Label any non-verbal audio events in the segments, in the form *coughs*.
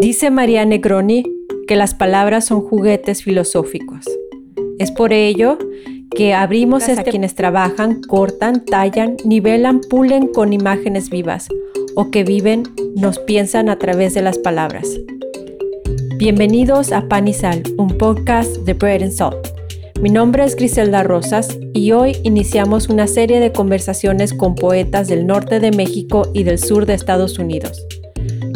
Dice María Negroni que las palabras son juguetes filosóficos. Es por ello que abrimos a quienes trabajan, cortan, tallan, nivelan, pulen con imágenes vivas o que viven, nos piensan a través de las palabras. Bienvenidos a Pan y Sal, un podcast de Bread and Salt. Mi nombre es Griselda Rosas y hoy iniciamos una serie de conversaciones con poetas del norte de México y del sur de Estados Unidos.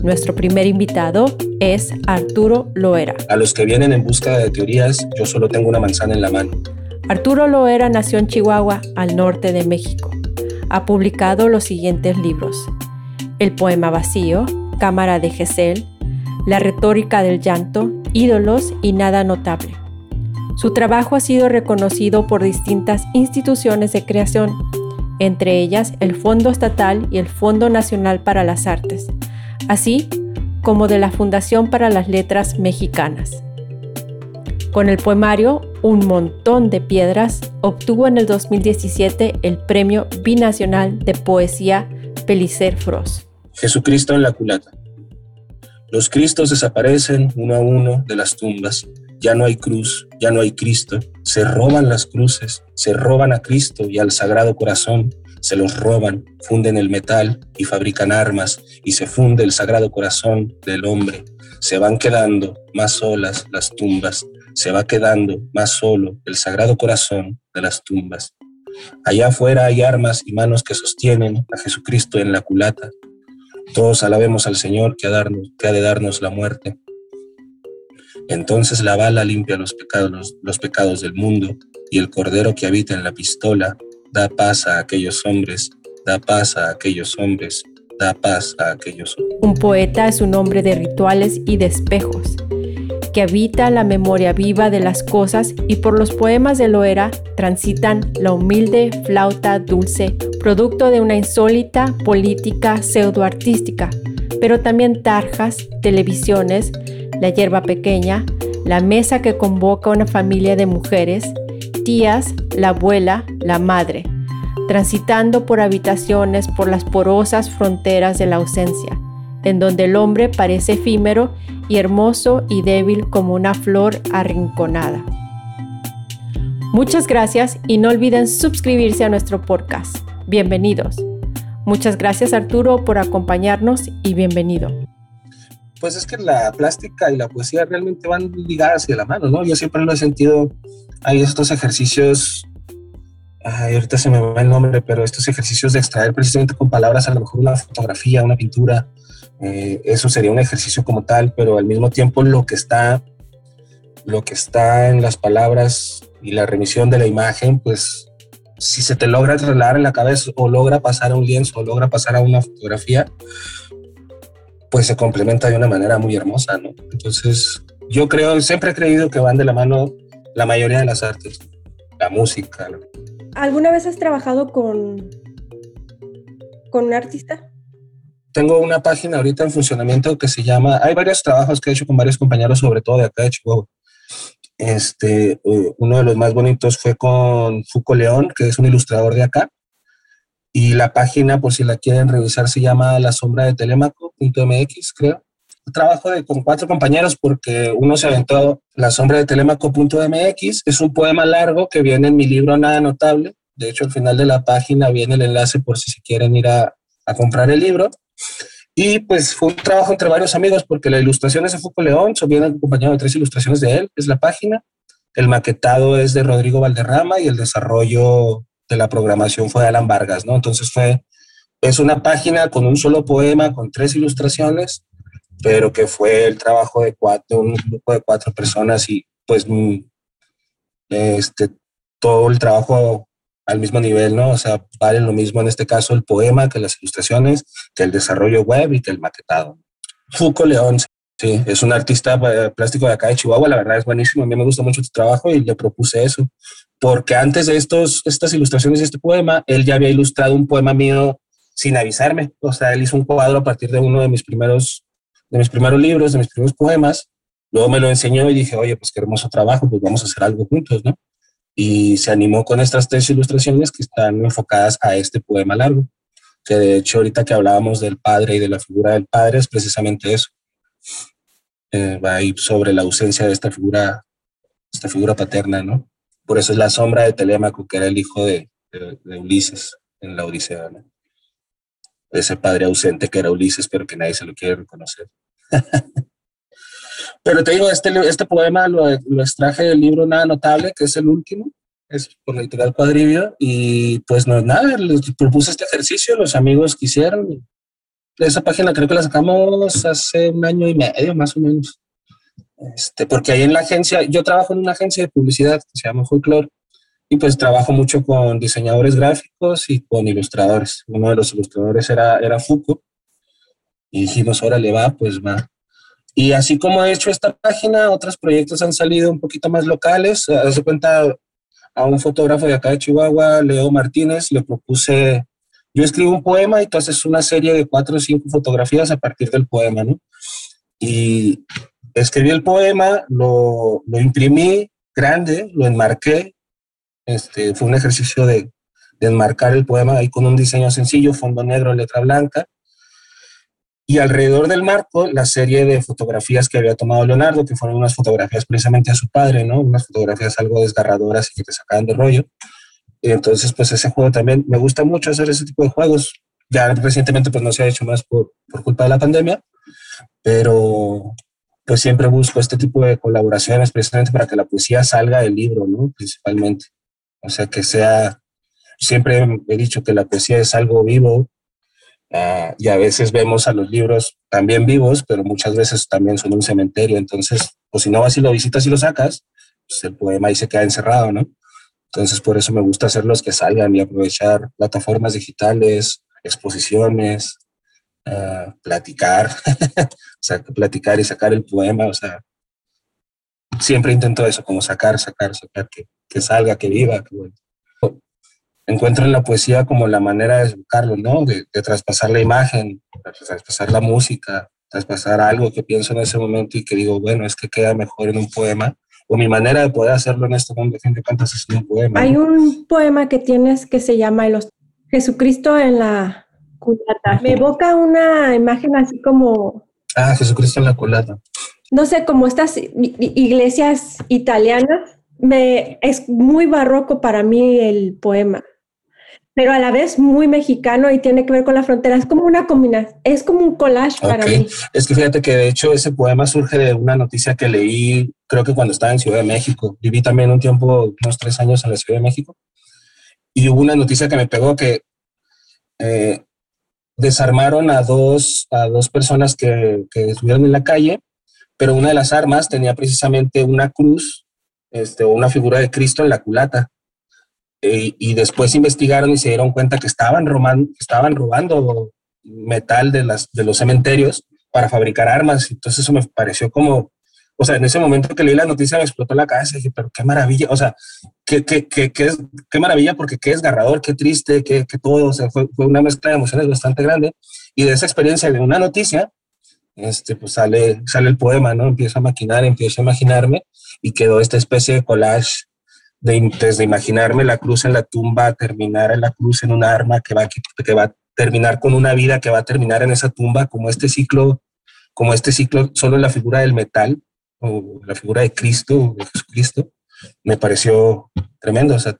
Nuestro primer invitado es Arturo Loera. A los que vienen en busca de teorías, yo solo tengo una manzana en la mano. Arturo Loera nació en Chihuahua, al norte de México. Ha publicado los siguientes libros. El poema vacío, Cámara de Gesell, La retórica del llanto, Ídolos y Nada Notable. Su trabajo ha sido reconocido por distintas instituciones de creación, entre ellas el Fondo Estatal y el Fondo Nacional para las Artes, así como de la Fundación para las Letras Mexicanas. Con el poemario Un montón de piedras, obtuvo en el 2017 el Premio Binacional de Poesía Pelicer Frost. Jesucristo en la culata. Los Cristos desaparecen uno a uno de las tumbas ya no hay cruz, ya no hay Cristo, se roban las cruces, se roban a Cristo y al Sagrado Corazón, se los roban, funden el metal y fabrican armas y se funde el Sagrado Corazón del hombre. Se van quedando más solas las tumbas, se va quedando más solo el Sagrado Corazón de las tumbas. Allá afuera hay armas y manos que sostienen a Jesucristo en la culata. Todos alabemos al Señor que ha de darnos la muerte. Entonces la bala limpia los pecados, los pecados del mundo y el cordero que habita en la pistola da paz a aquellos hombres, da paz a aquellos hombres, da paz a aquellos hombres. Un poeta es un hombre de rituales y de espejos, que habita la memoria viva de las cosas y por los poemas de Loera transitan la humilde flauta dulce, producto de una insólita política pseudoartística, pero también tarjas, televisiones, la hierba pequeña, la mesa que convoca a una familia de mujeres, tías, la abuela, la madre, transitando por habitaciones por las porosas fronteras de la ausencia, en donde el hombre parece efímero y hermoso y débil como una flor arrinconada. Muchas gracias y no olviden suscribirse a nuestro podcast. Bienvenidos. Muchas gracias Arturo por acompañarnos y bienvenido pues es que la plástica y la poesía realmente van ligadas de la mano, ¿no? Yo siempre lo he sentido, hay estos ejercicios, ahorita se me va el nombre, pero estos ejercicios de extraer precisamente con palabras a lo mejor una fotografía, una pintura, eh, eso sería un ejercicio como tal, pero al mismo tiempo lo que está, lo que está en las palabras y la remisión de la imagen, pues si se te logra trasladar en la cabeza o logra pasar a un lienzo o logra pasar a una fotografía, pues se complementa de una manera muy hermosa, ¿no? Entonces, yo creo, siempre he creído que van de la mano la mayoría de las artes, la música. ¿Alguna vez has trabajado con, con un artista? Tengo una página ahorita en funcionamiento que se llama, hay varios trabajos que he hecho con varios compañeros, sobre todo de acá de Chihuahua. Este, uno de los más bonitos fue con Fuco León, que es un ilustrador de acá. Y la página, por si la quieren revisar, se llama La Sombra de Telemaco.mx, creo. Trabajo de, con cuatro compañeros porque uno se aventó La Sombra de Telemaco.mx. Es un poema largo que viene en mi libro Nada Notable. De hecho, al final de la página viene el enlace por si se quieren ir a, a comprar el libro. Y pues fue un trabajo entre varios amigos porque la ilustración es de Foucault León, viene acompañado de tres ilustraciones de él, es la página. El maquetado es de Rodrigo Valderrama y el desarrollo de la programación fue Alan Vargas, ¿no? Entonces fue, es una página con un solo poema, con tres ilustraciones, pero que fue el trabajo de cuatro, un grupo de cuatro personas y pues mm, este, todo el trabajo al mismo nivel, ¿no? O sea, vale lo mismo en este caso el poema que las ilustraciones, que el desarrollo web y que el maquetado. Foucault León, sí, es un artista eh, plástico de acá de Chihuahua, la verdad es buenísimo, a mí me gusta mucho tu trabajo y le propuse eso porque antes de estos, estas ilustraciones y este poema, él ya había ilustrado un poema mío sin avisarme. O sea, él hizo un cuadro a partir de uno de mis primeros, de mis primeros libros, de mis primeros poemas. Luego me lo enseñó y dije, oye, pues qué hermoso trabajo, pues vamos a hacer algo juntos, ¿no? Y se animó con estas tres ilustraciones que están enfocadas a este poema largo, que de hecho ahorita que hablábamos del padre y de la figura del padre es precisamente eso. Eh, va a ir sobre la ausencia de esta figura, esta figura paterna, ¿no? Por eso es la sombra de Telémaco, que era el hijo de, Ulises en la Odisea, ¿no? ese padre ausente que era Ulises, pero que nadie se lo quiere reconocer. *laughs* pero te digo, este, este poema lo, lo, extraje del libro Nada Notable, que es el último, es por la editorial Cuadrivio, y pues no, nada, les propuse este ejercicio, los amigos quisieron. Esa página creo que la sacamos hace un año y medio, más o menos. Este, porque ahí en la agencia, yo trabajo en una agencia de publicidad que se llama Folklore, y pues trabajo mucho con diseñadores gráficos y con ilustradores. Uno de los ilustradores era, era Foucault. Y dijimos, órale, va, pues va. Y así como he hecho esta página, otros proyectos han salido un poquito más locales. Hace cuenta a un fotógrafo de acá de Chihuahua, Leo Martínez, le propuse, yo escribo un poema y tú haces una serie de cuatro o cinco fotografías a partir del poema, ¿no? Y escribí el poema, lo, imprimí grande, lo enmarqué este, fue un ejercicio de, enmarcar el poema ahí con un diseño sencillo, fondo negro, letra blanca. Y alrededor del marco, la serie de fotografías que había tomado Leonardo, que fueron unas fotografías precisamente a su padre, ¿no? Unas fotografías algo desgarradoras y que te sacaban de rollo. Entonces, pues ese juego también, me gusta mucho hacer ese tipo de juegos. Ya recientemente, pues no se ha hecho más por, por culpa de la pandemia, pero pues siempre busco este tipo de colaboraciones precisamente para que la poesía salga del libro, ¿no? Principalmente. O sea, que sea, siempre he dicho que la poesía es algo vivo ah, y a veces vemos a los libros también vivos, pero muchas veces también son un cementerio. Entonces, pues si no vas y lo visitas y lo sacas, pues el poema ahí se queda encerrado, ¿no? Entonces, por eso me gusta hacer los que salgan y aprovechar plataformas digitales, exposiciones, ah, platicar, *laughs* platicar y sacar el poema, o sea, siempre intento eso, como sacar, sacar, sacar, que, que salga, que viva. Que. Encuentro en la poesía como la manera de educarlo, ¿no? De, traspasar la imagen, de traspasar la música, traspasar algo que pienso en ese momento y que digo, bueno, es que queda mejor en un poema. O mi manera de poder hacerlo en este mundo, gente cantas es un poema. Hay un poema que tienes que se llama el Jesucristo en la culata. Me evoca una imagen así como... Ah, Jesucristo en la culata no sé, como estas iglesias italianas, me, es muy barroco para mí el poema, pero a la vez muy mexicano y tiene que ver con la frontera. Es como una combinación, es como un collage para mí. Es que fíjate que de hecho ese poema surge de una noticia que leí, creo que cuando estaba en Ciudad de México. Viví también un tiempo, unos tres años en la Ciudad de México. Y hubo una noticia que me pegó que eh, desarmaron a dos, a dos personas que, que estuvieron en la calle pero una de las armas tenía precisamente una cruz este, o una figura de Cristo en la culata. E, y después investigaron y se dieron cuenta que estaban, estaban robando metal de, las, de los cementerios para fabricar armas. Entonces eso me pareció como, o sea, en ese momento que leí la noticia me explotó la cabeza y dije, pero qué maravilla, o sea, qué, qué, qué, qué, es, qué maravilla porque qué desgarrador, qué triste, qué, qué todo, o sea, fue, fue una mezcla de emociones bastante grande. Y de esa experiencia de una noticia, este, pues sale, sale el poema, ¿no? Empiezo a maquinar, empiezo a imaginarme y quedó esta especie de collage de, desde imaginarme la cruz en la tumba, terminar en la cruz en un arma que va, que va a terminar con una vida que va a terminar en esa tumba, como este ciclo, como este ciclo, solo la figura del metal, o la figura de Cristo, de Jesucristo, me pareció tremendo. O sea,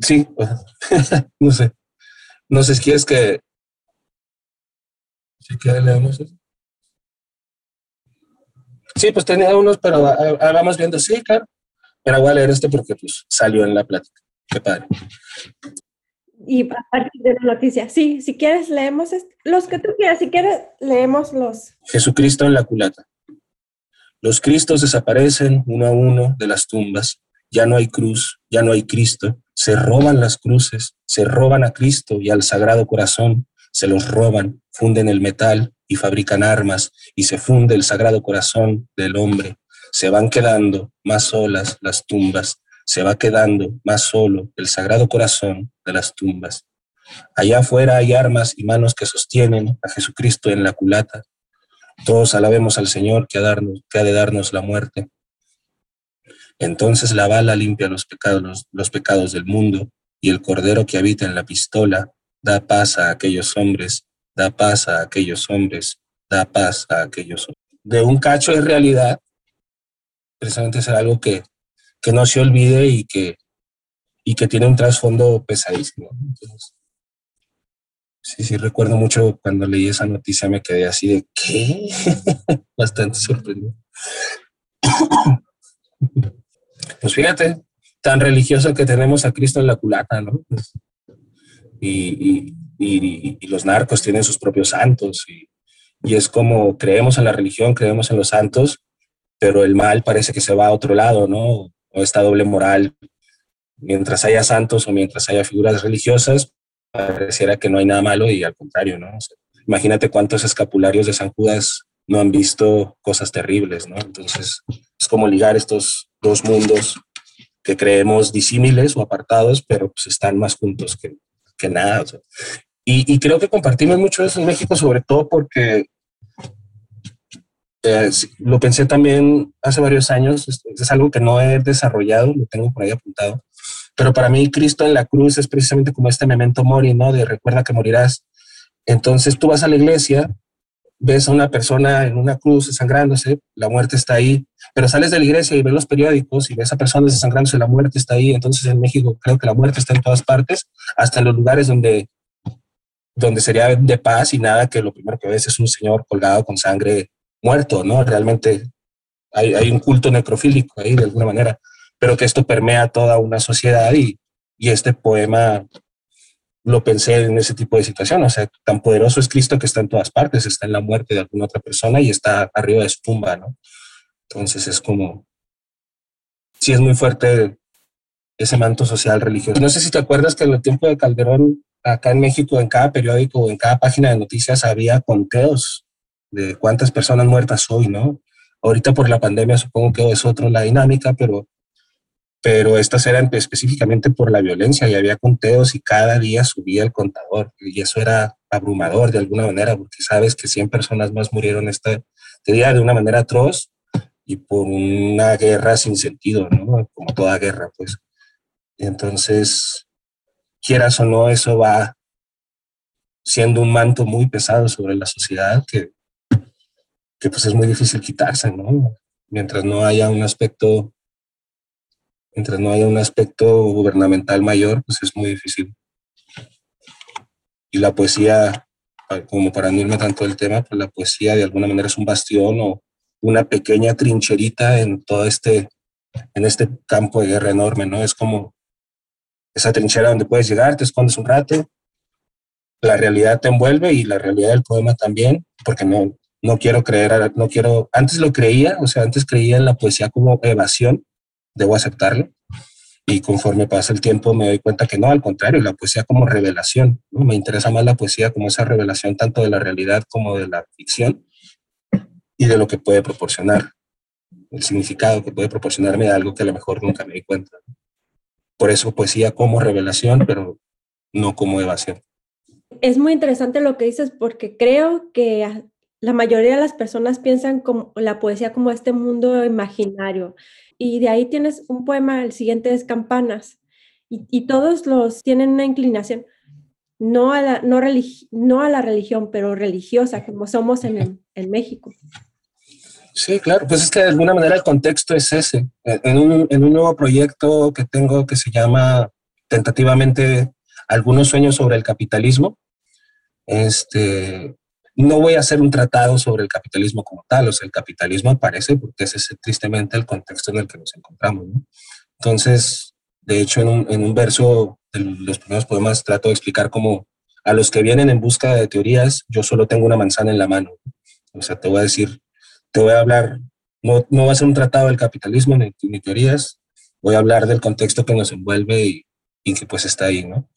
sí, *laughs* no sé. No sé si quieres que... Si quieres eso. Sí, pues tenía unos, pero ah, ah, vamos viendo, sí, claro. Pero voy a leer este porque pues salió en la plática. Qué padre. Y a partir de la noticia, sí, si quieres leemos los que tú quieras, si quieres leemos los. Jesucristo en la culata. Los Cristos desaparecen uno a uno de las tumbas. Ya no hay cruz, ya no hay Cristo. Se roban las cruces, se roban a Cristo y al Sagrado Corazón. Se los roban, funden el metal, y fabrican armas y se funde el sagrado corazón del hombre. Se van quedando más solas las tumbas, se va quedando más solo el sagrado corazón de las tumbas. Allá afuera hay armas y manos que sostienen a Jesucristo en la culata. Todos alabemos al Señor que ha, de darnos la muerte. Entonces la bala limpia los pecados, los pecados del mundo y el cordero que habita en la pistola da paz a aquellos hombres da paz a aquellos hombres, da paz a aquellos hombres. de un cacho de realidad, precisamente es algo que, que no se olvide y que, y que tiene un trasfondo pesadísimo. sí, sí, recuerdo mucho cuando leí esa noticia, me quedé así de, ¿qué? *laughs* Bastante sorprendido. *coughs* Pues fíjate, tan religioso que tenemos a Cristo en la culata, ¿no? Y, y, y, los narcos tienen sus propios santos y es como creemos en la religión, creemos en los santos, pero el mal parece que se va a otro lado, ¿no? O esta doble moral. Mientras haya santos o mientras haya figuras religiosas, pareciera que no hay nada malo y al contrario, ¿no? imagínate cuántos escapularios de San Judas no han visto cosas terribles, ¿no? Entonces, es como ligar estos dos mundos que creemos disímiles o apartados, pero pues están más juntos que, que nada. y, y, creo que compartimos mucho eso en México, sobre todo porque eh, lo pensé también hace varios años, es, algo que no he desarrollado, lo tengo por ahí apuntado, pero para mí Cristo en la cruz es precisamente como este memento mori, ¿no? De recuerda que morirás. Entonces tú vas a la iglesia, ves a una persona en una cruz desangrándose, la muerte está ahí, pero sales de la iglesia y ves los periódicos y ves a personas desangrándose, la muerte está ahí. Entonces en México creo que la muerte está en todas partes, hasta en los lugares donde, donde sería de paz y nada, que lo primero que ves es un señor colgado con sangre muerto, ¿no? Realmente hay, hay, un culto necrofílico ahí de alguna manera, pero que esto permea toda una sociedad y, y este poema lo pensé en ese tipo de situación, o sea, tan poderoso es Cristo que está en todas partes, está en la muerte de alguna otra persona y está arriba de su tumba, ¿no? Entonces es como, sí es muy fuerte ese manto social religioso. No sé si te acuerdas que en el tiempo de Calderón, acá en México, en cada periódico o en cada página de noticias había conteos de cuántas personas muertas hoy, ¿no? Ahorita por la pandemia supongo que es otra la dinámica, pero, pero estas eran específicamente por la violencia y había conteos y cada día subía el contador y eso era abrumador de alguna manera porque sabes que 100 personas más murieron este, día de una manera atroz y por una guerra sin sentido, ¿no? Como toda guerra, pues. Entonces, quieras o no, eso va siendo un manto muy pesado sobre la sociedad que, que pues es muy difícil quitarse, ¿no? Mientras no haya un aspecto, mientras no haya un aspecto gubernamental mayor, pues es muy difícil. Y la poesía, como para no irme tanto del tema, pues la poesía de alguna manera es un bastión o una pequeña trincherita en todo este, en este campo de guerra enorme, ¿no? Es como esa trinchera donde puedes llegar, te escondes un rato, la realidad te envuelve y la realidad del poema también, porque no, no quiero creer, no quiero, antes lo creía, o sea, antes creía en la poesía como evasión, debo aceptarlo, y conforme pasa el tiempo me doy cuenta que no, al contrario, la poesía como revelación, ¿no? me interesa más la poesía como esa revelación tanto de la realidad como de la ficción y de lo que puede proporcionar, el significado que puede proporcionarme algo que a lo mejor nunca me di cuenta. Por eso poesía como revelación, pero no como evasión. Es muy interesante lo que dices porque creo que la mayoría de las personas piensan como la poesía como este mundo imaginario. Y de ahí tienes un poema, el siguiente es Campanas, y, todos los tienen una inclinación, no a, la, no, no a la religión, pero religiosa, como somos en, en México. Sí, claro, pues es que de alguna manera el contexto es ese. En un, en un nuevo proyecto que tengo que se llama tentativamente Algunos sueños sobre el capitalismo, este, no voy a hacer un tratado sobre el capitalismo como tal, o sea, el capitalismo aparece porque ese es tristemente el contexto en el que nos encontramos. ¿no? Entonces, de hecho, en un, verso de los primeros poemas trato de explicar cómo a los que vienen en busca de teorías, yo solo tengo una manzana en la mano. O sea, te voy a decir, te voy a hablar, no, no va a ser un tratado del capitalismo ni, ni teorías, voy a hablar del contexto que nos envuelve y, y que pues está ahí, ¿no?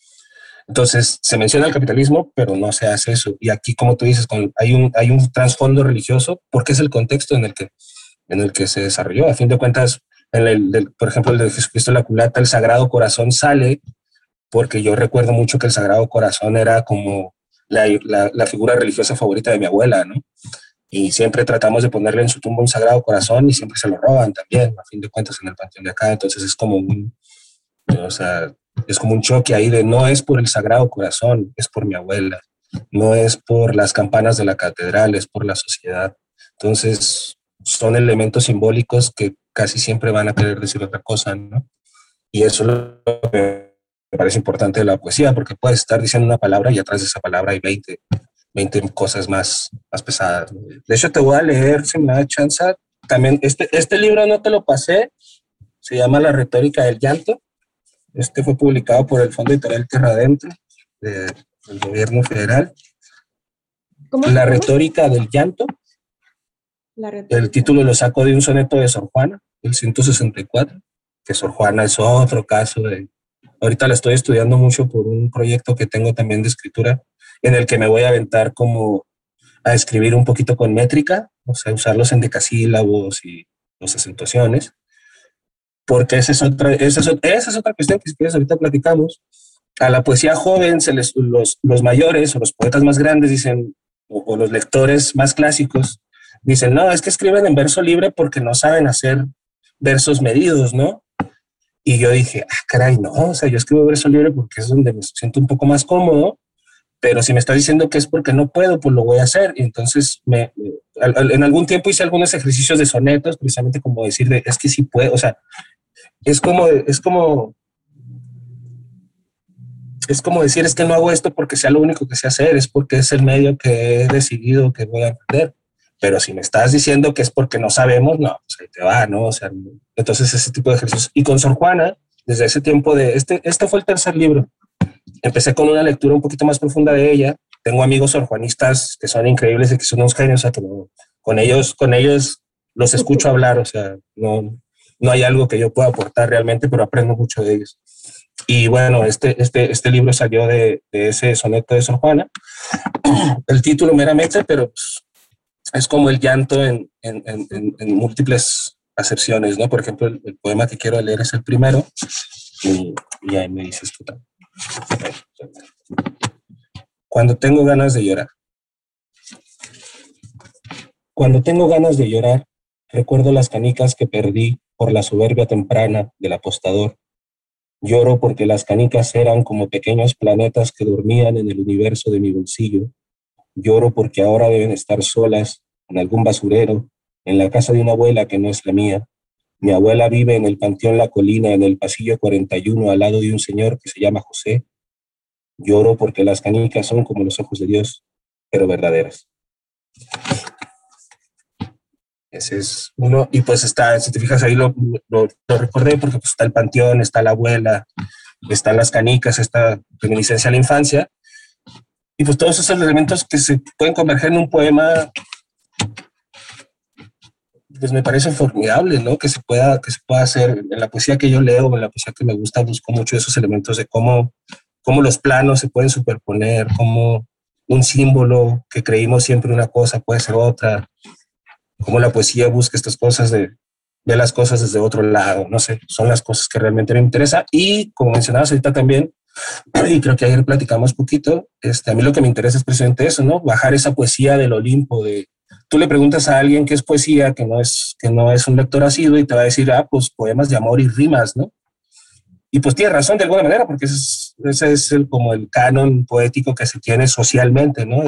Entonces, se menciona el capitalismo, pero no se hace eso. Y aquí, como tú dices, con, hay, un, hay un trasfondo religioso porque es el contexto en el que, en el que se desarrolló. A fin de cuentas, en el, por ejemplo, el de Jesucristo la culata, el Sagrado Corazón sale porque yo recuerdo mucho que el Sagrado Corazón era como la, la, la figura religiosa favorita de mi abuela, ¿no? Y siempre tratamos de ponerle en su tumba un Sagrado Corazón y siempre se lo roban también, a fin de cuentas, en el panteón de acá. Entonces es como un, o sea, es como un choque ahí de no es por el Sagrado Corazón, es por mi abuela, no es por las campanas de la catedral, es por la sociedad. Entonces, son elementos simbólicos que casi siempre van a querer decir otra cosa, ¿no? Y eso es lo que me parece importante de la poesía, porque puedes estar diciendo una palabra y atrás de esa palabra hay 20, 20 cosas más, más pesadas. De hecho, te voy a leer, si me da chance, también este, este libro no te lo pasé, se llama La retórica del llanto. Este fue publicado por el Fondo Editorial Tierra Adentro del gobierno federal. la retórica del llanto. El título lo saco de un soneto de Sor Juana, el 164, que Sor Juana es otro caso de... Ahorita la estoy estudiando mucho por un proyecto que tengo también de escritura, en el que me voy a aventar como a escribir un poquito con métrica, o sea, usarlos en decasílabos y las acentuaciones, porque esa es otra, esa es, otra cuestión que si quieres ahorita platicamos. A la poesía joven, se les, los, los mayores o los poetas más grandes dicen, o, los lectores más clásicos, dicen, no, es que escriben en verso libre porque no saben hacer versos medidos, ¿no? Y yo dije, ah, caray, no, o sea, yo escribo verso libre porque es donde me siento un poco más cómodo pero si me está diciendo que es porque no puedo, pues lo voy a hacer. Y entonces, me, en algún tiempo hice algunos ejercicios de sonetos, precisamente como decir, de, es que sí puedo, o sea, es como, es como, es como decir, es que no hago esto porque sea lo único que sé hacer, es porque es el medio que he decidido que voy a aprender. Pero si me estás diciendo que es porque no sabemos, no, pues ahí te va, ¿no? O sea, entonces ese tipo de ejercicios. Y con Sor Juana, desde ese tiempo de, este, este fue el tercer libro, empecé con una lectura un poquito más profunda de ella. Tengo amigos sorjuanistas que son increíbles y que son unos genios, o sea, que con ellos, con ellos los escucho hablar, o sea, no, no hay algo que yo pueda aportar realmente, pero aprendo mucho de ellos. Y bueno, este, este, este libro salió de, ese soneto de Sor Juana. *clears throat* El título meramente, pero pues, es como el llanto en, en, en, múltiples acepciones, ¿no? Por ejemplo, el, poema que quiero leer es el primero y, ahí me dices. Cuando tengo ganas de llorar. Cuando tengo ganas de llorar, recuerdo las canicas que perdí por la soberbia temprana del apostador. Lloro porque las canicas eran como pequeños planetas que dormían en el universo de mi bolsillo. Lloro porque ahora deben estar solas en algún basurero, en la casa de una abuela que no es la mía, mi abuela vive en el Panteón La Colina, en el pasillo 41, al lado de un señor que se llama José. Lloro porque las canicas son como los ojos de Dios, pero verdaderas. Ese es uno. Y pues está, si te fijas ahí lo, lo, recordé porque pues está el panteón, está la abuela, están las canicas, está reminiscencia a la infancia. Y pues todos esos elementos que se pueden converger en un poema pues me parece formidable, ¿no? Que se pueda, que se pueda hacer en la poesía que yo leo, en la poesía que me gusta, busco mucho esos elementos de cómo, cómo los planos se pueden superponer, cómo un símbolo que creímos siempre una cosa puede ser otra, cómo la poesía busca estas cosas de ver las cosas desde otro lado, no sé, son las cosas que realmente me interesa y como mencionabas ahorita también, *clears throat* y creo que ayer platicamos poquito, este, a mí lo que me interesa es precisamente eso, ¿no? Bajar esa poesía del Olimpo, de, tú le preguntas a alguien qué es poesía, que no es, que no es un lector asiduo y te va a decir, ah, pues poemas de amor y rimas, ¿no? Y pues tiene razón de alguna manera, porque ese es, ese es el, como el canon poético que se tiene socialmente, ¿no?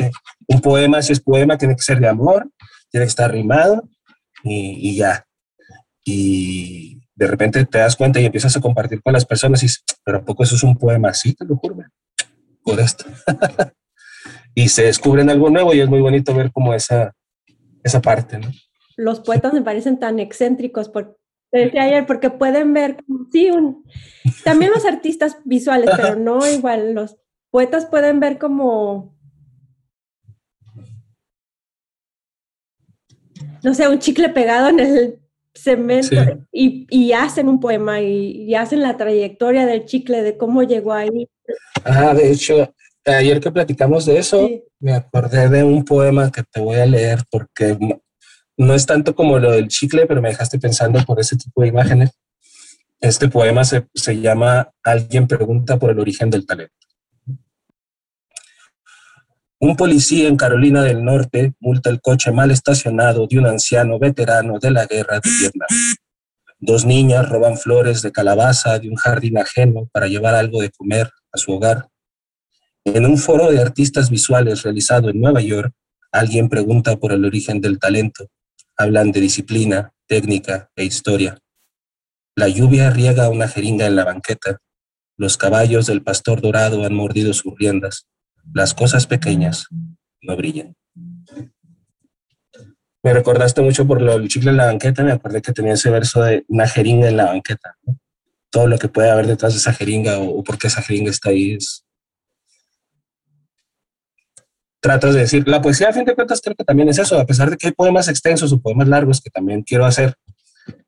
un poema, si es poema, tiene que ser de amor, tiene que estar rimado y, y ya. Y de repente te das cuenta y empiezas a compartir con las personas y dices, pero ¿a poco eso es un poema? así, te lo juro, por esto. *laughs* y se descubren algo nuevo y es muy bonito ver como esa, esa parte, ¿no? Los poetas me parecen tan excéntricos, porque decía ayer, porque pueden ver, sí, un, también los artistas visuales, pero no *laughs* igual, los poetas pueden ver como, no sé, un chicle pegado en el cemento y, y, hacen un poema y, y, hacen la trayectoria del chicle, de cómo llegó ahí. Ah, de hecho, ayer que platicamos de eso, me acordé de un poema que te voy a leer porque no es tanto como lo del chicle, pero me dejaste pensando por ese tipo de imágenes. Este poema se, se llama Alguien pregunta por el origen del talento. Un policía en Carolina del Norte multa el coche mal estacionado de un anciano veterano de la guerra de Vietnam. Dos niñas roban flores de calabaza de un jardín ajeno para llevar algo de comer a su hogar. En un foro de artistas visuales realizado en Nueva York, Alguien pregunta por el origen del talento. Hablan de disciplina, técnica e historia. La lluvia riega una jeringa en la banqueta. Los caballos del pastor dorado han mordido sus riendas. Las cosas pequeñas no brillan. Me recordaste mucho por lo del chicle en la banqueta. Me acordé que tenía ese verso de una jeringa en la banqueta. Todo lo que puede haber detrás de esa jeringa o, o por qué esa jeringa está ahí es, tratas de decir, la poesía a fin de cuentas creo que también es eso, a pesar de que hay poemas extensos o poemas largos que también quiero hacer,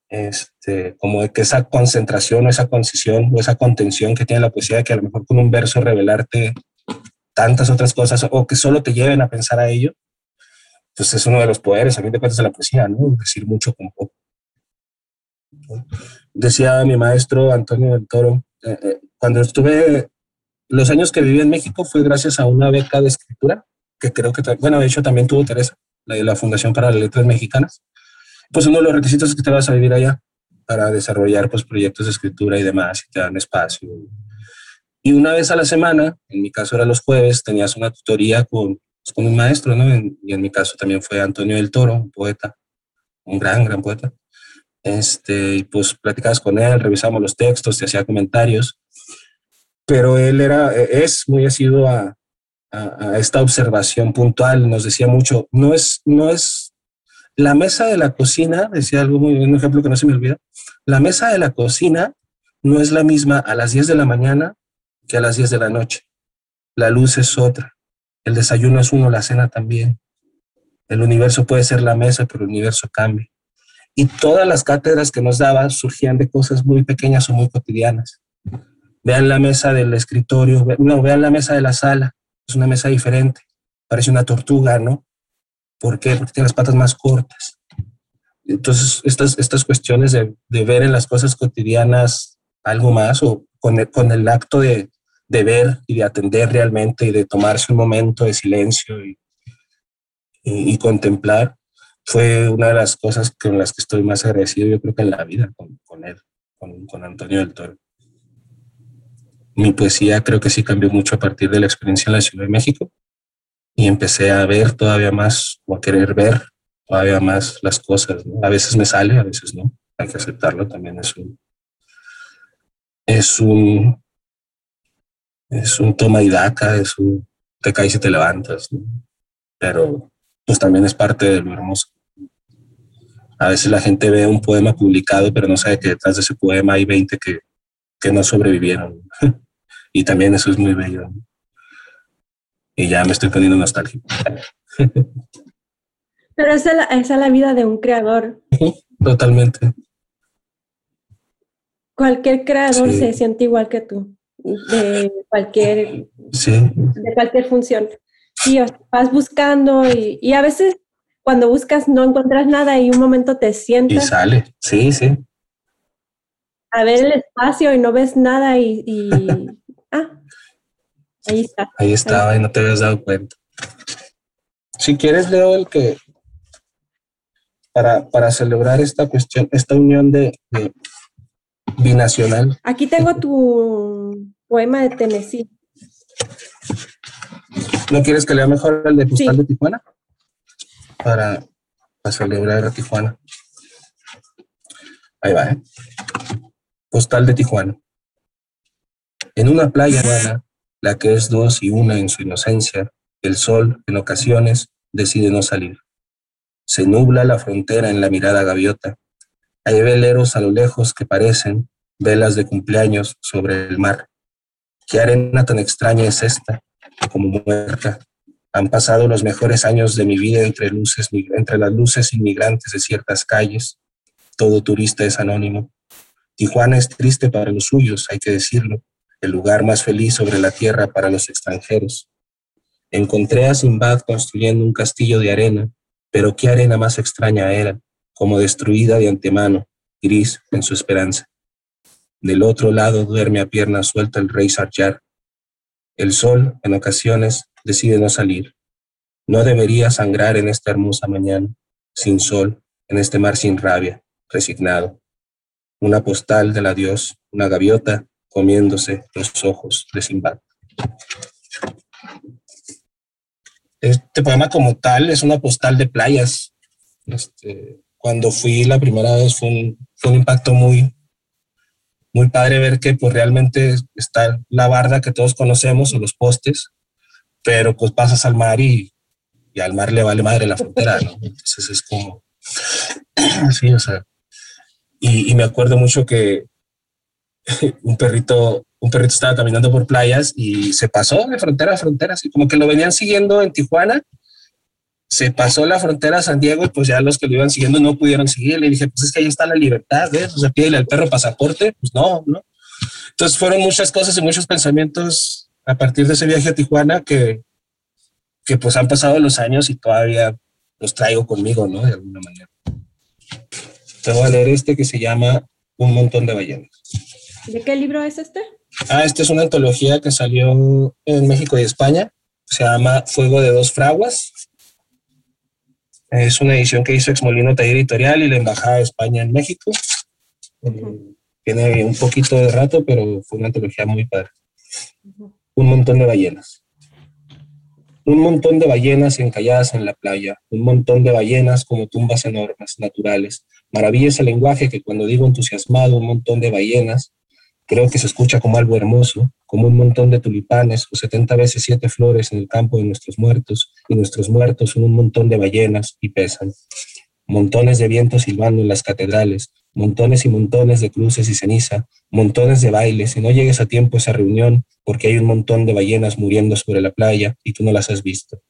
este, como de que esa concentración o esa concisión o esa contención que tiene la poesía, que a lo mejor con un verso revelarte tantas otras cosas o que solo te lleven a pensar a ello, pues es uno de los poderes, a fin de cuentas, de la poesía, ¿no? Decir mucho con poco. Decía mi maestro Antonio del Toro, eh, eh, cuando estuve, los años que viví en México fue gracias a una beca de escritura que creo que, bueno, de hecho también tuvo Teresa, la la Fundación para las Letras Mexicanas, pues uno de los requisitos es que te vas a vivir allá para desarrollar pues proyectos de escritura y demás, y te dan espacio. Y una vez a la semana, en mi caso era los jueves, tenías una tutoría con, pues, con un maestro, ¿no? y en mi caso también fue Antonio del Toro, un poeta, un gran, gran poeta. Este, y pues platicabas con él, revisamos los textos, te hacía comentarios, pero él era, es muy asiduo a, a, esta observación puntual, nos decía mucho, no es, no es la mesa de la cocina, decía algo muy, un ejemplo que no se me olvida, la mesa de la cocina no es la misma a las 10 de la mañana que a las 10 de la noche. La luz es otra. El desayuno es uno, la cena también. El universo puede ser la mesa, pero el universo cambia. Y todas las cátedras que nos daba surgían de cosas muy pequeñas o muy cotidianas. Vean la mesa del escritorio, no, vean la mesa de la sala, es una mesa diferente. Parece una tortuga, ¿no? ¿Por qué? Porque tiene las patas más cortas. Entonces, estas, estas cuestiones de, de ver en las cosas cotidianas algo más o con el, acto de, ver y de atender realmente y de tomarse un momento de silencio y, contemplar, fue una de las cosas con las que estoy más agradecido, yo creo que en la vida, con, él, con, Antonio del Toro mi poesía creo que sí cambió mucho a partir de la experiencia en la Ciudad de México y empecé a ver todavía más o a querer ver todavía más las cosas. A veces me sale, a veces no. Hay que aceptarlo también. Es un, es un, es un toma y daca, es un te caes y te levantas. Pero pues también es parte de lo hermoso. A veces la gente ve un poema publicado, pero no sabe que detrás de ese poema hay 20 que, que no sobrevivieron. *laughs* y también eso es muy bello. Y ya me estoy poniendo nostálgico. *laughs* Pero esa es la, esa es la vida de un creador. Totalmente. Cualquier creador sí. se siente igual que tú, de cualquier, sí. de cualquier función. Sí, vas buscando y, y, a veces cuando buscas no encuentras nada y un momento te sientas. Y sale, sí, sí a ver el espacio y no ves nada y, y *laughs* ah, ahí está. Ahí estaba ahí. y no te habías dado cuenta. Si quieres, leo el que para, para celebrar esta cuestión, esta unión de, de binacional. Aquí tengo tu poema de Tennessee. ¿No quieres que lea mejor el de Postal sí. de Tijuana? Para, para celebrar a Tijuana. Ahí va, ¿eh? Postal de Tijuana. En una playa hermana, la que es dos y una en su inocencia, el sol, en ocasiones, decide no salir. Se nubla la frontera en la mirada gaviota. Hay veleros a lo lejos que parecen velas de cumpleaños sobre el mar. ¿Qué arena tan extraña es esta, como muerta? Han pasado los mejores años de mi vida entre, luces, entre las luces inmigrantes de ciertas calles. Todo turista es anónimo. Tijuana es triste para los suyos, hay que decirlo, el lugar más feliz sobre la tierra para los extranjeros. Encontré a Simbad construyendo un castillo de arena, pero qué arena más extraña era, como destruida de antemano, gris en su esperanza. Del otro lado duerme a pierna suelta el rey Sarjar. El sol, en ocasiones, decide no salir. No debería sangrar en esta hermosa mañana, sin sol, en este mar sin rabia, resignado una postal del adiós, una gaviota comiéndose los ojos de Simbad. Este poema como tal es una postal de playas. Este, cuando fui la primera vez fue fue un impacto muy, muy padre ver que pues realmente está la barda que todos conocemos o los postes, pero pues pasas al mar y, y al mar le vale madre la frontera, ¿no? Entonces es como, *clears throat* sí, o sea, y, y me acuerdo mucho que *laughs* un perrito, un perrito estaba caminando por playas y se pasó de frontera a frontera, así como que lo venían siguiendo en Tijuana se pasó la frontera a San Diego y pues ya los que lo iban siguiendo no pudieron seguir. Le dije, pues es que ahí está la libertad, ¿ves? O sea, pídele al perro pasaporte. Pues no, ¿no? Entonces fueron muchas cosas y muchos pensamientos a partir de ese viaje a Tijuana que, que pues han pasado los años y todavía los traigo conmigo, ¿no? De alguna manera. Te voy a leer este que se llama Un montón de ballenas. ¿De qué libro es este? Ah, este es una antología que salió en México y España. Se llama Fuego de dos fraguas es una edición que hizo Exmolino Taller Editorial y la Embajada de España en México. Eh, tiene un poquito de rato, pero fue una antología muy padre. Un montón de ballenas. Un montón de ballenas encalladas en la playa, un montón de ballenas como tumbas enormes, naturales. Maravilla ese lenguaje que cuando digo entusiasmado, un montón de ballenas, Creo que se escucha como algo hermoso, como un montón de tulipanes o 70 veces siete flores en el campo de nuestros muertos, y nuestros muertos son un montón de ballenas y pesan. Montones de viento silbando en las catedrales, montones y montones de cruces y ceniza, montones de bailes, y no llegues a tiempo a esa reunión porque hay un montón de ballenas muriendo sobre la playa y tú no las has visto.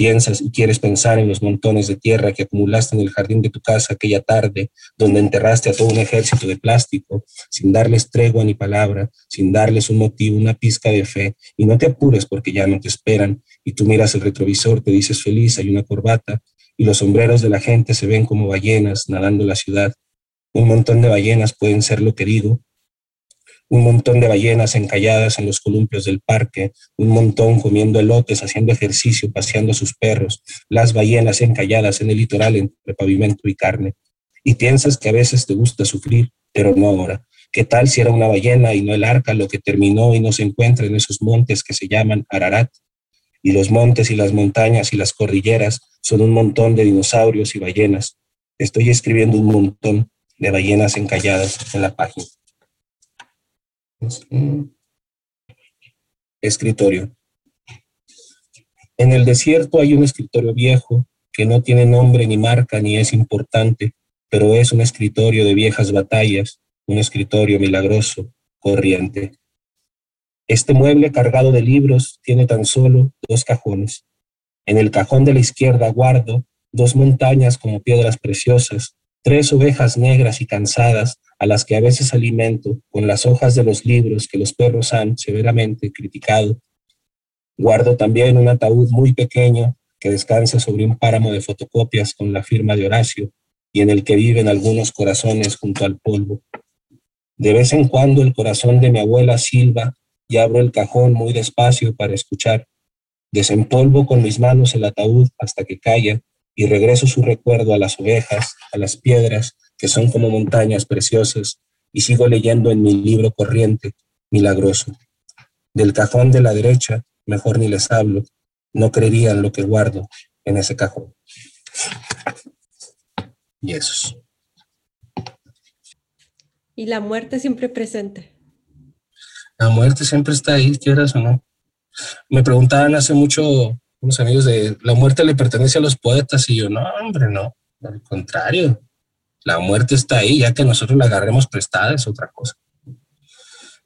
Piensas y quieres pensar en los montones de tierra que acumulaste en el jardín de tu casa aquella tarde, donde enterraste a todo un ejército de plástico, sin darles tregua ni palabra, sin darles un motivo, una pizca de fe, y no te apures porque ya no te esperan, y tú miras el retrovisor, te dices feliz, hay una corbata, y los sombreros de la gente se ven como ballenas nadando la ciudad. Un montón de ballenas pueden ser lo querido, un montón de ballenas encalladas en los columpios del parque, un montón comiendo elotes, haciendo ejercicio, paseando a sus perros, las ballenas encalladas en el litoral entre pavimento y carne. Y piensas que a veces te gusta sufrir, pero no ahora. ¿Qué tal si era una ballena y no el arca lo que terminó y no se encuentra en esos montes que se llaman Ararat? Y los montes y las montañas y las cordilleras son un montón de dinosaurios y ballenas. Estoy escribiendo un montón de ballenas encalladas en la página. Escritorio. En el desierto hay un escritorio viejo que no tiene nombre ni marca ni es importante, pero es un escritorio de viejas batallas, un escritorio milagroso, corriente. Este mueble cargado de libros tiene tan solo dos cajones. En el cajón de la izquierda guardo dos montañas como piedras preciosas, tres ovejas negras y cansadas a las que a veces alimento con las hojas de los libros que los perros han severamente criticado. Guardo también un ataúd muy pequeño que descansa sobre un páramo de fotocopias con la firma de Horacio y en el que viven algunos corazones junto al polvo. De vez en cuando el corazón de mi abuela silba y abro el cajón muy despacio para escuchar. Desempolvo con mis manos el ataúd hasta que calla y regreso su recuerdo a las ovejas, a las piedras que son como montañas preciosas, y sigo leyendo en mi libro corriente, milagroso. Del cajón de la derecha, mejor ni les hablo, no creerían lo que guardo en ese cajón. Y eso. Y la muerte siempre presente. La muerte siempre está ahí, quieras o no. Me preguntaban hace mucho unos amigos de la muerte le pertenece a los poetas y yo, no, hombre, no, al contrario. La muerte está ahí, ya que nosotros la agarremos prestada es otra cosa.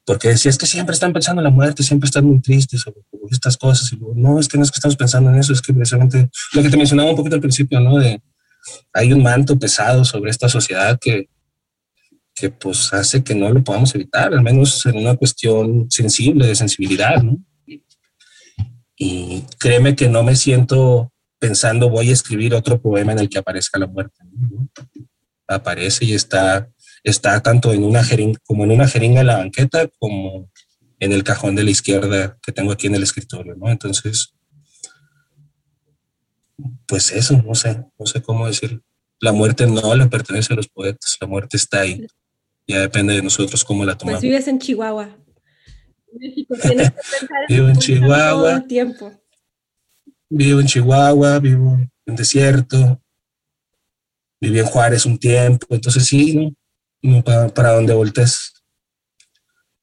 Porque si es que siempre están pensando en la muerte, siempre están muy tristes sobre estas cosas. Y no, es que no es que estamos pensando en eso, es que precisamente lo que te mencionaba un poquito al principio, ¿no? De hay un manto pesado sobre esta sociedad que, que pues hace que no lo podamos evitar, al menos en una cuestión sensible, de sensibilidad, ¿no? Y créeme que no me siento pensando voy a escribir otro poema en el que aparezca la muerte. ¿no? aparece y está, está tanto en una jeringa, como en una jeringa en la banqueta como en el cajón de la izquierda que tengo aquí en el escritorio, ¿no? Entonces, pues eso, no sé, no sé cómo decir. La muerte no le pertenece a los poetas, la muerte está ahí. Ya depende de nosotros cómo la pues tomamos. Pues vives en Chihuahua. México, tienes que pensar en, Vivo en Chihuahua. tiempo. vivo en Chihuahua, vivo en desierto, viví en Juárez un tiempo, entonces sí, ¿no? no para, para donde voltees.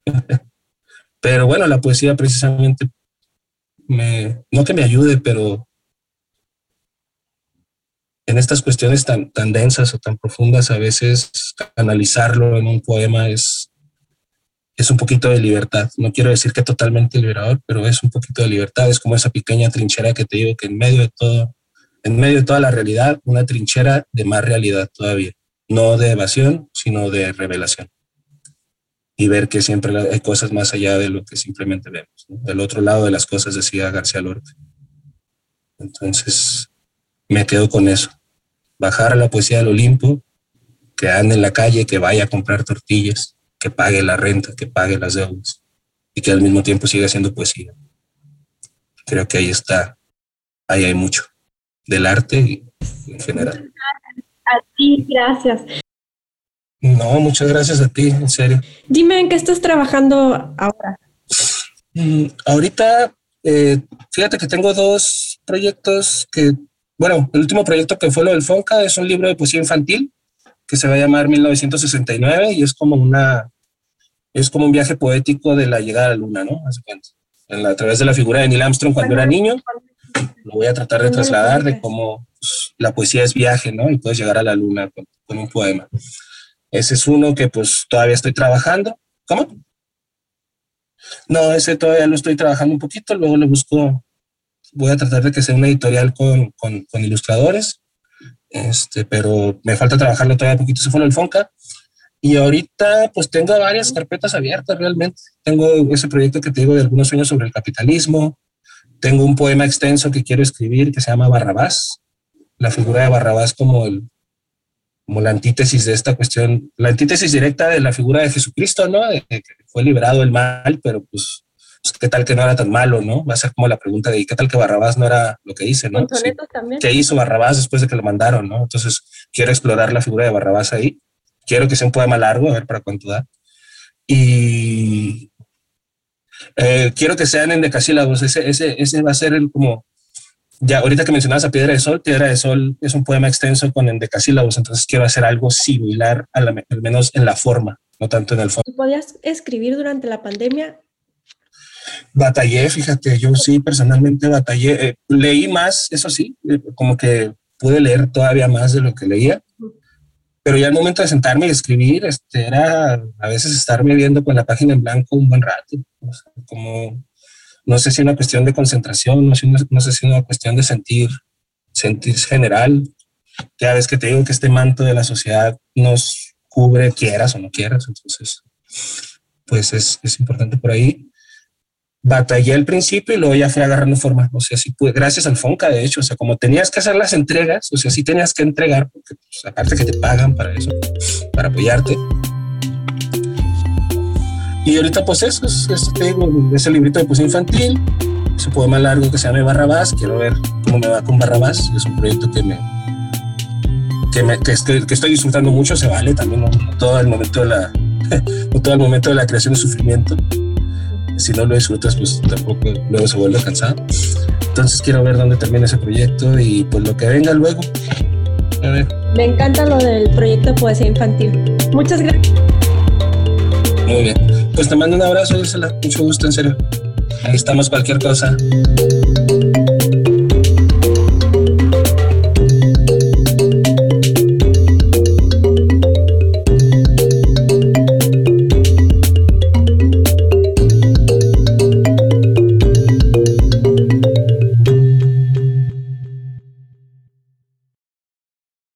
*laughs* Pero bueno, la poesía precisamente me, no que me ayude, pero en estas cuestiones tan, tan densas o tan profundas, a veces analizarlo en un poema es, es un poquito de libertad. No quiero decir que totalmente liberador, pero es un poquito de libertad. Es como esa pequeña trinchera que te digo que en medio de todo, en medio de toda la realidad, una trinchera de más realidad todavía. No de evasión, sino de revelación. Y ver que siempre hay cosas más allá de lo que simplemente vemos. Del otro lado de las cosas, decía García Lorca. Entonces, me quedo con eso. Bajar a la poesía del Olimpo, que ande en la calle, que vaya a comprar tortillas, que pague la renta, que pague las deudas y que al mismo tiempo siga haciendo poesía. Creo que ahí está, ahí hay mucho del arte en general. A ti, gracias. No, muchas gracias a ti, en serio. Dime en qué estás trabajando ahora. Mm, ahorita, eh, fíjate que tengo dos proyectos que bueno, el último proyecto que fue lo del Fonca es un libro de poesía infantil que se va a llamar 1969 y es como una es como un viaje poético de la llegada a la luna, ¿no? En la, a través de la figura de Neil Armstrong cuando era niño, lo voy a tratar de trasladar de cómo pues, la poesía es viaje, ¿no? Y puedes llegar a la luna con, con un poema. Ese es uno que pues todavía estoy trabajando. ¿Cómo? No, ese todavía lo estoy trabajando un poquito, luego le busco voy a tratar de que sea una editorial con, con, con ilustradores, este, pero me falta trabajarlo todavía un poquito. Eso fue el Fonca. Y ahorita pues tengo varias carpetas abiertas realmente. Tengo ese proyecto que te digo de algunos sueños sobre el capitalismo. Tengo un poema extenso que quiero escribir que se llama Barrabás. La figura de Barrabás como, el, como la antítesis de esta cuestión, la antítesis directa de la figura de Jesucristo, ¿no? Fue liberado del mal, pero pues pues, qué tal que no era tan malo, ¿no? Va a ser como la pregunta de qué tal que Barrabás no era lo que hice, ¿no? ¿Qué hizo Barrabás después de que lo mandaron, ¿no? Entonces, quiero explorar la figura de Barrabás ahí. Quiero que sea un poema largo, a ver para cuánto da. Y eh, quiero que sean en decasílabos. Ese, ese, ese va a ser el como... Ya, ahorita que mencionabas a Piedra de Sol, Piedra de Sol es un poema extenso con endecasílabos, entonces quiero hacer algo similar, al menos en la forma, no tanto en el fondo. ¿Podías escribir durante la pandemia? Batallé, fíjate, yo sí personalmente batallé. Eh, leí más, eso sí, eh, como que pude leer todavía más de lo que leía, pero ya al momento de sentarme y escribir, este, era a veces estarme viendo con la página en blanco un buen rato, como no sé si una cuestión de concentración, no sé, no sé si una cuestión de sentir, sentir general. Ya ves que te digo que este manto de la sociedad nos cubre, quieras o no quieras, entonces, pues es, es importante por ahí batallé al principio y luego ya fui agarrando forma. O sea, sí pude, gracias al Fonca, de hecho, o sea, como tenías que hacer las entregas, o sea, sí tenías que entregar, porque pues, aparte que te pagan para eso, para apoyarte. Y ahorita, pues eso, es, tengo ese librito de poesía infantil, ese poema largo que se llama Barrabás. Quiero ver cómo me va con Barrabás. Es un proyecto que me. Que, me, que, estoy, que estoy disfrutando mucho, se vale también, todo el momento de la, *laughs* todo el momento de la creación y sufrimiento si no lo disfrutas, pues tampoco luego se vuelve cansado. Entonces quiero ver dónde termina ese proyecto y pues lo que venga luego. A ver. Me encanta lo del proyecto de poesía infantil. Muchas gracias. Muy bien. Pues te mando un abrazo, Gisela. Mucho gusto, en serio. Ahí estamos, cualquier cosa.